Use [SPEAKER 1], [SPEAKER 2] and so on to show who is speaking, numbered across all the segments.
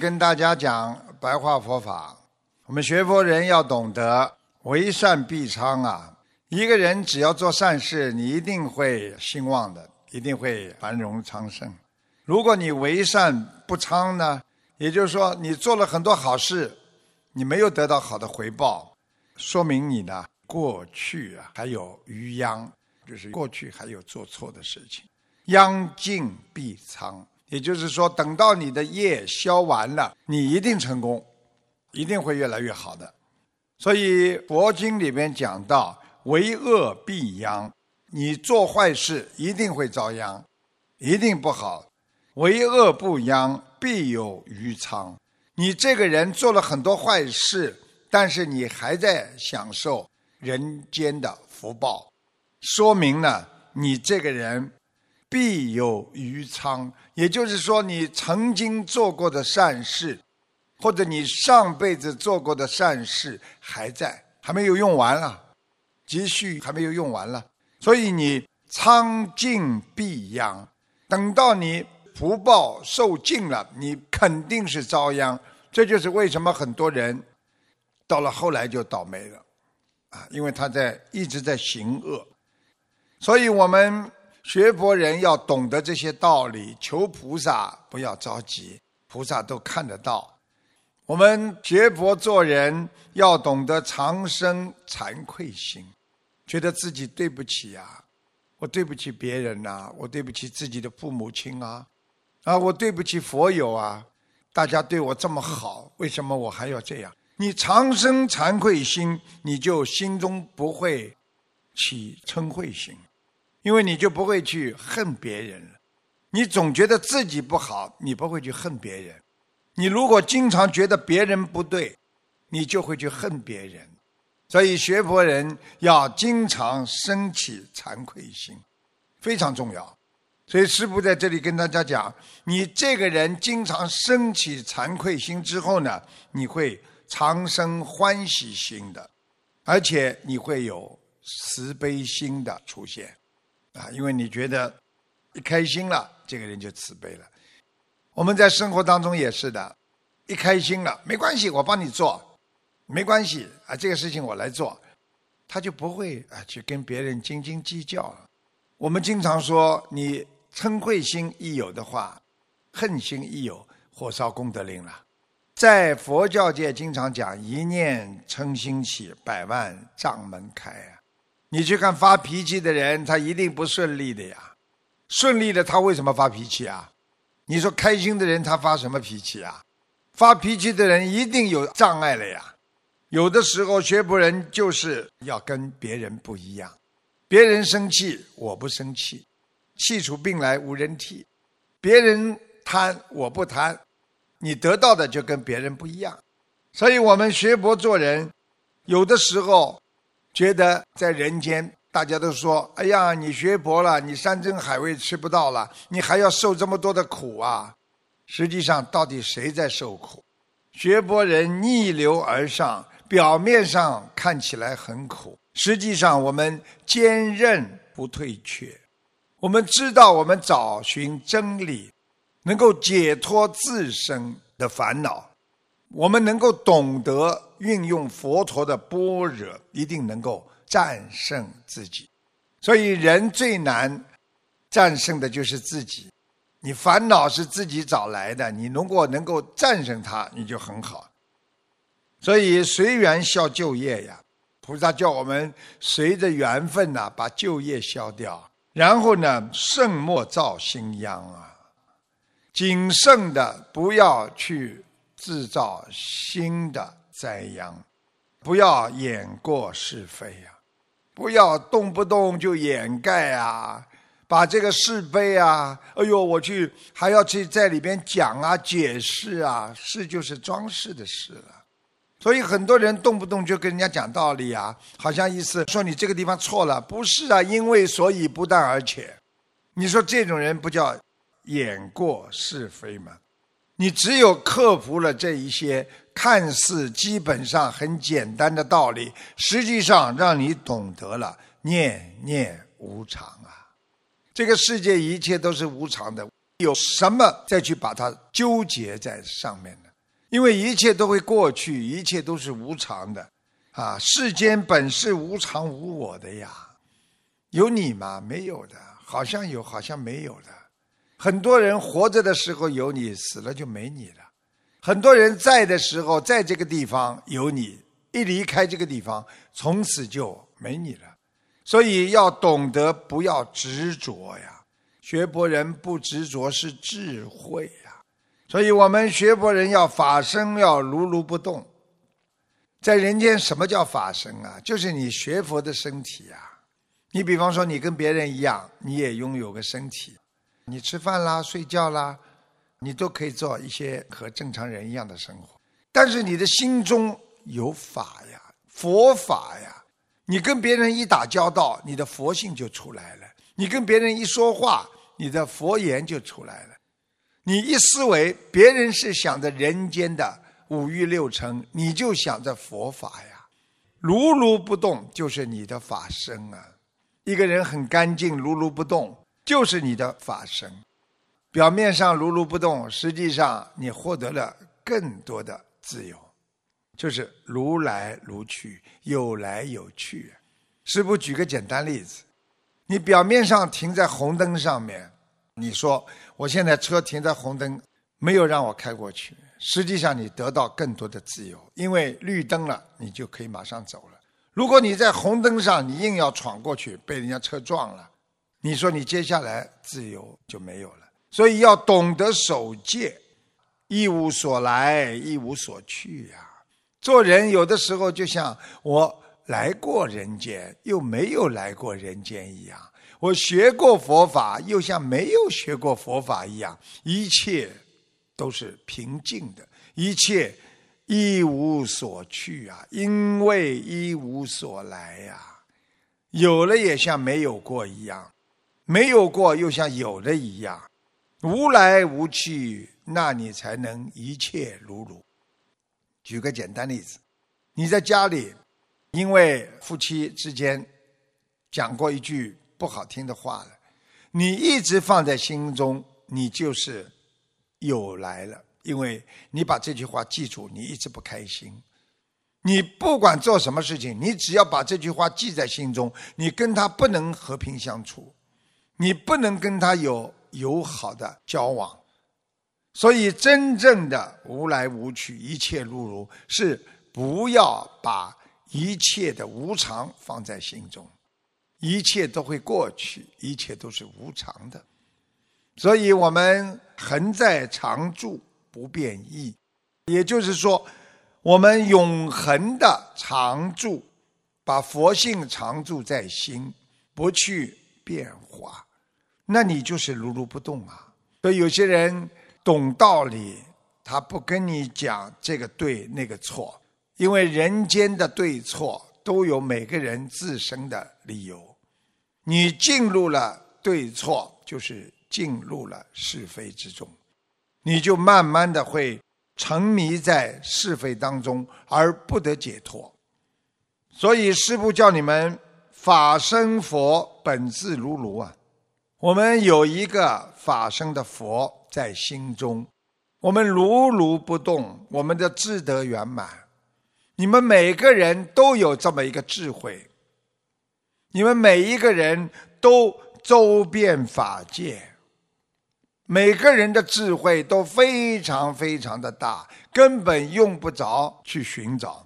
[SPEAKER 1] 跟大家讲白话佛法。我们学佛人要懂得为善必昌啊！一个人只要做善事，你一定会兴旺的，一定会繁荣昌盛。如果你为善不昌呢，也就是说你做了很多好事，你没有得到好的回报，说明你呢过去啊还有余殃，就是过去还有做错的事情。殃尽必昌。也就是说，等到你的业消完了，你一定成功，一定会越来越好的。所以佛经里面讲到，为恶必殃，你做坏事一定会遭殃，一定不好。为恶不殃，必有余昌。你这个人做了很多坏事，但是你还在享受人间的福报，说明了你这个人。必有余仓，也就是说，你曾经做过的善事，或者你上辈子做过的善事还在，还没有用完了，积蓄还没有用完了，所以你仓尽必殃。等到你福报受尽了，你肯定是遭殃。这就是为什么很多人到了后来就倒霉了，啊，因为他在一直在行恶，所以我们。学佛人要懂得这些道理，求菩萨不要着急，菩萨都看得到。我们学佛做人要懂得长生惭愧心，觉得自己对不起呀，我对不起别人呐，我对不起自己的父母亲啊，啊，我对不起佛友啊，大家对我这么好，为什么我还要这样？你长生惭愧心，你就心中不会起嗔恚心。因为你就不会去恨别人了，你总觉得自己不好，你不会去恨别人。你如果经常觉得别人不对，你就会去恨别人。所以学佛人要经常升起惭愧心，非常重要。所以师父在这里跟大家讲：你这个人经常升起惭愧心之后呢，你会常生欢喜心的，而且你会有慈悲心的出现。啊，因为你觉得一开心了，这个人就慈悲了。我们在生活当中也是的，一开心了，没关系，我帮你做，没关系啊，这个事情我来做，他就不会啊去跟别人斤斤计较了。我们经常说，你嗔恚心一有的话，恨心一有，火烧功德林了。在佛教界经常讲，一念嗔心起，百万障门开啊。你去看发脾气的人，他一定不顺利的呀。顺利的他为什么发脾气啊？你说开心的人他发什么脾气啊？发脾气的人一定有障碍了呀。有的时候学佛人就是要跟别人不一样，别人生气我不生气，气出病来无人替；别人贪我不贪，你得到的就跟别人不一样。所以我们学佛做人，有的时候。觉得在人间，大家都说：“哎呀，你学佛了，你山珍海味吃不到了，你还要受这么多的苦啊！”实际上，到底谁在受苦？学佛人逆流而上，表面上看起来很苦，实际上我们坚韧不退却。我们知道，我们找寻真理，能够解脱自身的烦恼，我们能够懂得。运用佛陀的般若，一定能够战胜自己。所以，人最难战胜的就是自己。你烦恼是自己找来的，你如果能够战胜它，你就很好。所以，随缘消旧业呀，菩萨叫我们随着缘分呐，把旧业消掉，然后呢，慎莫造新殃啊。谨慎的，不要去制造新的。宰羊，不要掩过是非呀，不要动不动就掩盖啊，把这个是非啊，哎呦，我去还要去在里边讲啊、解释啊，是就是装饰的事了。所以很多人动不动就跟人家讲道理啊，好像意思说你这个地方错了，不是啊，因为所以不但而且，你说这种人不叫掩过是非吗？你只有克服了这一些。看似基本上很简单的道理，实际上让你懂得了念念无常啊！这个世界一切都是无常的，有什么再去把它纠结在上面呢？因为一切都会过去，一切都是无常的，啊，世间本是无常无我的呀，有你吗？没有的，好像有，好像没有的。很多人活着的时候有你，死了就没你了；很多人在的时候在这个地方有你，一离开这个地方，从此就没你了。所以要懂得不要执着呀，学佛人不执着是智慧呀。所以我们学佛人要法身要如如不动，在人间什么叫法身啊？就是你学佛的身体呀。你比方说你跟别人一样，你也拥有个身体，你吃饭啦、睡觉啦，你都可以做一些和正常人一样的生活。但是你的心中有法呀，佛法呀，你跟别人一打交道，你的佛性就出来了；你跟别人一说话，你的佛言就出来了。你一思维，别人是想着人间的五欲六尘，你就想着佛法呀，如如不动就是你的法身啊。一个人很干净，如如不动就是你的法身。表面上如如不动，实际上你获得了更多的自由，就是如来如去，有来有去。师傅举个简单例子，你表面上停在红灯上面。你说我现在车停在红灯，没有让我开过去。实际上你得到更多的自由，因为绿灯了，你就可以马上走了。如果你在红灯上，你硬要闯过去，被人家车撞了，你说你接下来自由就没有了。所以要懂得守戒，一无所来，一无所去呀。做人有的时候就像我来过人间，又没有来过人间一样。我学过佛法，又像没有学过佛法一样，一切都是平静的，一切一无所去啊，因为一无所来呀。有了也像没有过一样，没有过又像有了一样，无来无去，那你才能一切如如。举个简单例子，你在家里，因为夫妻之间讲过一句。不好听的话了，你一直放在心中，你就是有来了。因为你把这句话记住，你一直不开心。你不管做什么事情，你只要把这句话记在心中，你跟他不能和平相处，你不能跟他有友好的交往。所以，真正的无来无去，一切如如，是不要把一切的无常放在心中。一切都会过去，一切都是无常的，所以我们恒在常住不变易，也就是说，我们永恒的常住，把佛性常住在心，不去变化，那你就是如如不动啊。所以有些人懂道理，他不跟你讲这个对那个错，因为人间的对错都有每个人自身的理由。你进入了对错，就是进入了是非之中，你就慢慢的会沉迷在是非当中而不得解脱。所以师父叫你们法身佛本自如如啊，我们有一个法身的佛在心中，我们如如不动，我们的智德圆满。你们每个人都有这么一个智慧。你们每一个人都周遍法界，每个人的智慧都非常非常的大，根本用不着去寻找，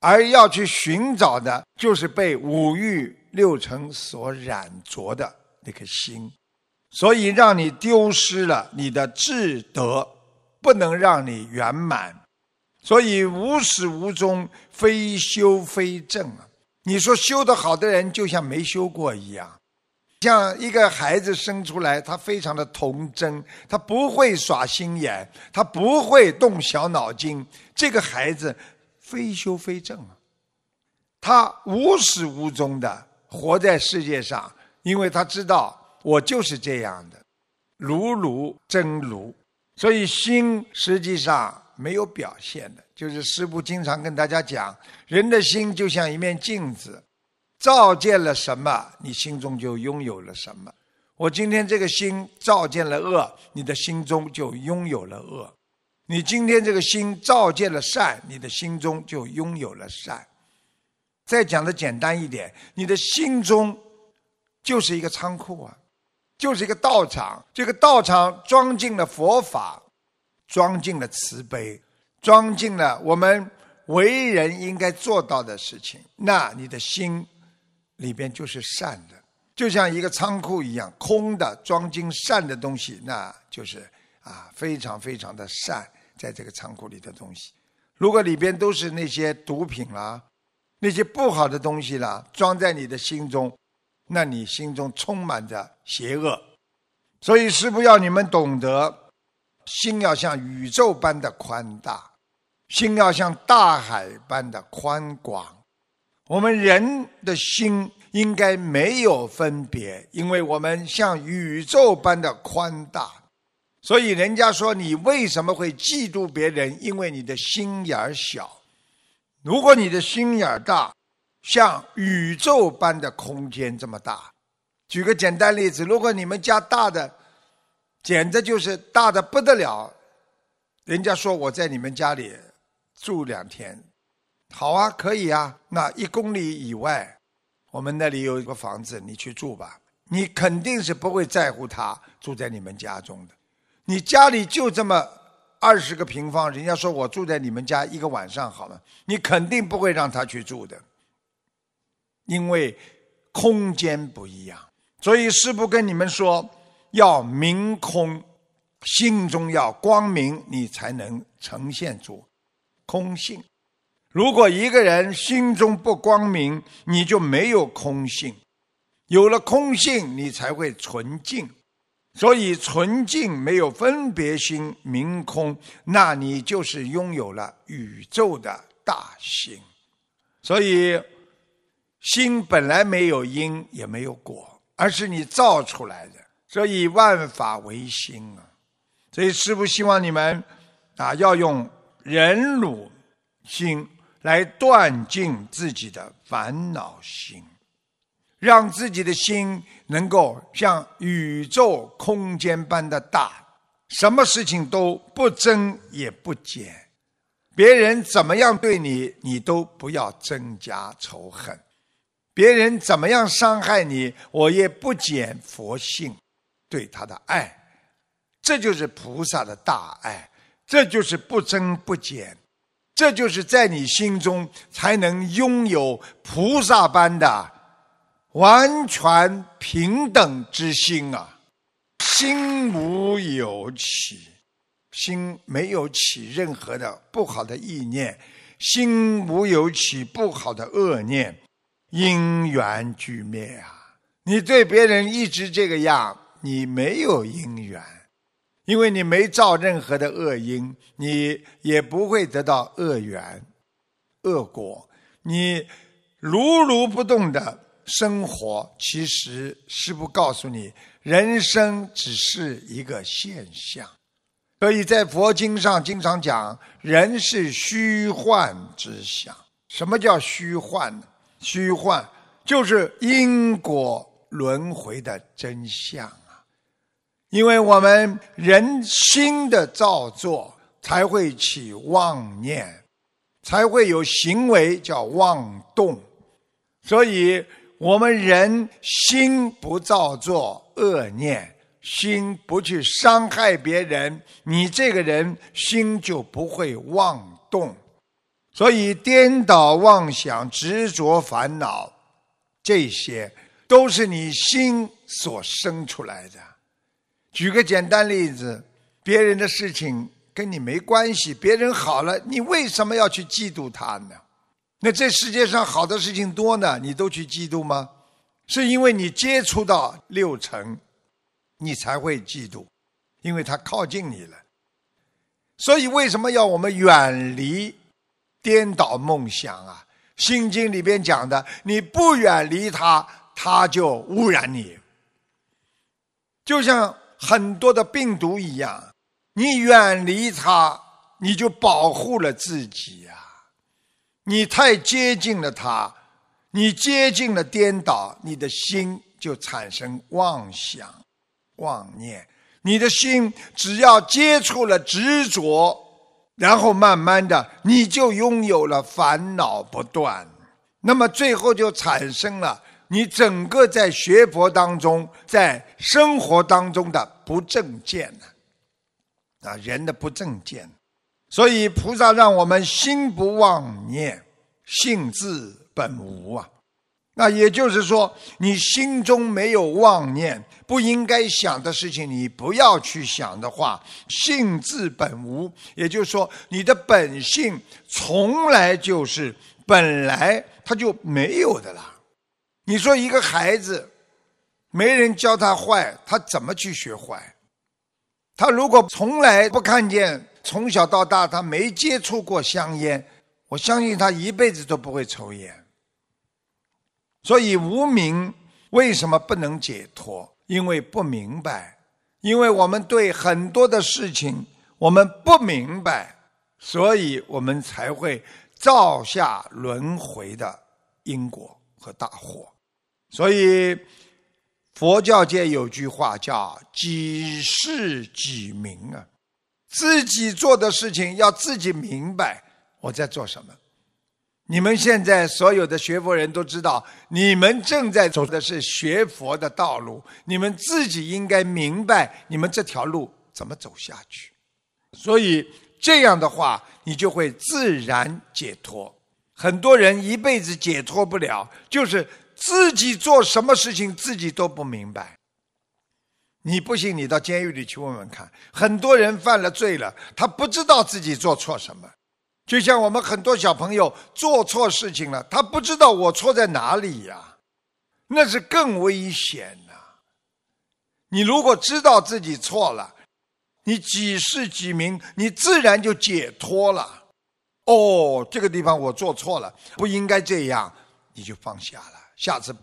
[SPEAKER 1] 而要去寻找的，就是被五欲六尘所染着的那颗心，所以让你丢失了你的智德，不能让你圆满，所以无始无终，非修非正啊。你说修得好的人就像没修过一样，像一个孩子生出来，他非常的童真，他不会耍心眼，他不会动小脑筋。这个孩子非修非正啊，他无始无终的活在世界上，因为他知道我就是这样的，如如真如，所以心实际上没有表现的。就是师父经常跟大家讲，人的心就像一面镜子，照见了什么，你心中就拥有了什么。我今天这个心照见了恶，你的心中就拥有了恶。你今天这个心照见了善，你的心中就拥有了善。再讲的简单一点，你的心中就是一个仓库啊，就是一个道场。这个道场装进了佛法，装进了慈悲，装进了我们为人应该做到的事情。那你的心里边就是善的，就像一个仓库一样，空的装进善的东西，那就是啊，非常非常的善，在这个仓库里的东西。如果里边都是那些毒品啦。那些不好的东西啦，装在你的心中，那你心中充满着邪恶。所以师父要你们懂得，心要像宇宙般的宽大，心要像大海般的宽广。我们人的心应该没有分别，因为我们像宇宙般的宽大。所以人家说你为什么会嫉妒别人？因为你的心眼儿小。如果你的心眼儿大，像宇宙般的空间这么大，举个简单例子，如果你们家大的，简直就是大的不得了，人家说我在你们家里住两天，好啊，可以啊。那一公里以外，我们那里有一个房子，你去住吧。你肯定是不会在乎他住在你们家中的，你家里就这么。二十个平方，人家说我住在你们家一个晚上好了，你肯定不会让他去住的，因为空间不一样。所以师父跟你们说，要明空，心中要光明，你才能呈现出空性。如果一个人心中不光明，你就没有空性。有了空性，你才会纯净。所以纯净没有分别心，明空，那你就是拥有了宇宙的大心。所以心本来没有因也没有果，而是你造出来的。所以万法唯心啊！所以师父希望你们啊，要用忍辱心来断尽自己的烦恼心。让自己的心能够像宇宙空间般的大，什么事情都不增也不减，别人怎么样对你，你都不要增加仇恨；别人怎么样伤害你，我也不减佛性对他的爱。这就是菩萨的大爱，这就是不增不减，这就是在你心中才能拥有菩萨般的。完全平等之心啊，心无有起，心没有起任何的不好的意念，心无有起不好的恶念，因缘俱灭啊！你对别人一直这个样，你没有因缘，因为你没造任何的恶因，你也不会得到恶缘、恶果，你如如不动的。生活其实师父告诉你，人生只是一个现象，所以在佛经上经常讲，人是虚幻之相。什么叫虚幻呢？虚幻就是因果轮回的真相啊！因为我们人心的造作，才会起妄念，才会有行为叫妄动，所以。我们人心不造作恶念，心不去伤害别人，你这个人心就不会妄动。所以颠倒妄想、执着烦恼，这些都是你心所生出来的。举个简单例子，别人的事情跟你没关系，别人好了，你为什么要去嫉妒他呢？那这世界上好的事情多呢，你都去嫉妒吗？是因为你接触到六尘，你才会嫉妒，因为他靠近你了。所以为什么要我们远离颠倒梦想啊？《心经》里边讲的，你不远离它，它就污染你。就像很多的病毒一样，你远离它，你就保护了自己呀。你太接近了他，你接近了颠倒，你的心就产生妄想、妄念。你的心只要接触了执着，然后慢慢的你就拥有了烦恼不断，那么最后就产生了你整个在学佛当中，在生活当中的不正见呢，啊，人的不正见。所以菩萨让我们心不妄念，性自本无啊。那也就是说，你心中没有妄念，不应该想的事情，你不要去想的话，性自本无。也就是说，你的本性从来就是本来他就没有的啦。你说一个孩子，没人教他坏，他怎么去学坏？他如果从来不看见。从小到大，他没接触过香烟，我相信他一辈子都不会抽烟。所以无明为什么不能解脱？因为不明白，因为我们对很多的事情我们不明白，所以我们才会造下轮回的因果和大祸。所以佛教界有句话叫“几世几名”啊。自己做的事情要自己明白我在做什么。你们现在所有的学佛人都知道，你们正在走的是学佛的道路。你们自己应该明白你们这条路怎么走下去。所以这样的话，你就会自然解脱。很多人一辈子解脱不了，就是自己做什么事情自己都不明白。你不信，你到监狱里去问问看。很多人犯了罪了，他不知道自己做错什么。就像我们很多小朋友做错事情了，他不知道我错在哪里呀，那是更危险呐。你如果知道自己错了，你几世几名，你自然就解脱了。哦，这个地方我做错了，不应该这样，你就放下了，下次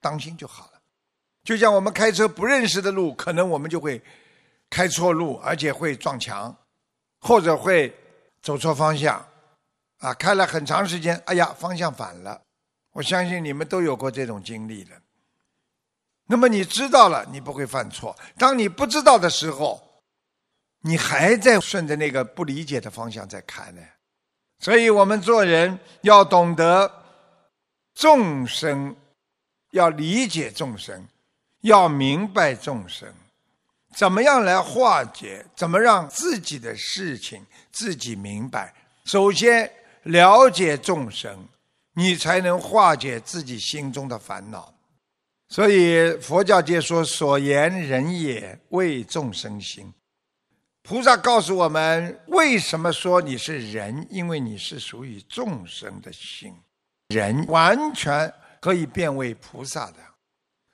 [SPEAKER 1] 当心就好了。就像我们开车不认识的路，可能我们就会开错路，而且会撞墙，或者会走错方向，啊，开了很长时间，哎呀，方向反了。我相信你们都有过这种经历的。那么你知道了，你不会犯错。当你不知道的时候，你还在顺着那个不理解的方向在开呢。所以我们做人要懂得众生，要理解众生。要明白众生，怎么样来化解？怎么让自己的事情自己明白？首先了解众生，你才能化解自己心中的烦恼。所以佛教界说：“所言人也，为众生心。”菩萨告诉我们，为什么说你是人？因为你是属于众生的心，人完全可以变为菩萨的。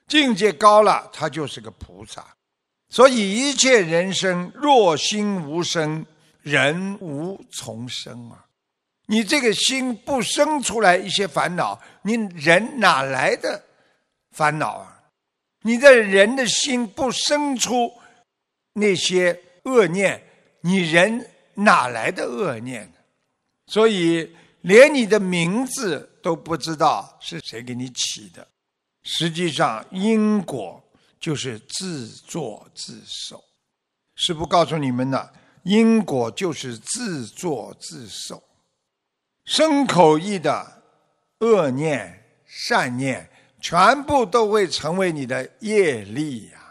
[SPEAKER 1] 境界高了，他就是个菩萨。所以一切人生若心无生，人无从生啊！你这个心不生出来一些烦恼，你人哪来的烦恼啊？你的人的心不生出那些恶念，你人哪来的恶念呢？所以连你的名字都不知道是谁给你起的。实际上，因果就是自作自受。师父告诉你们的，因果就是自作自受。身口意的恶念、善念，全部都会成为你的业力呀。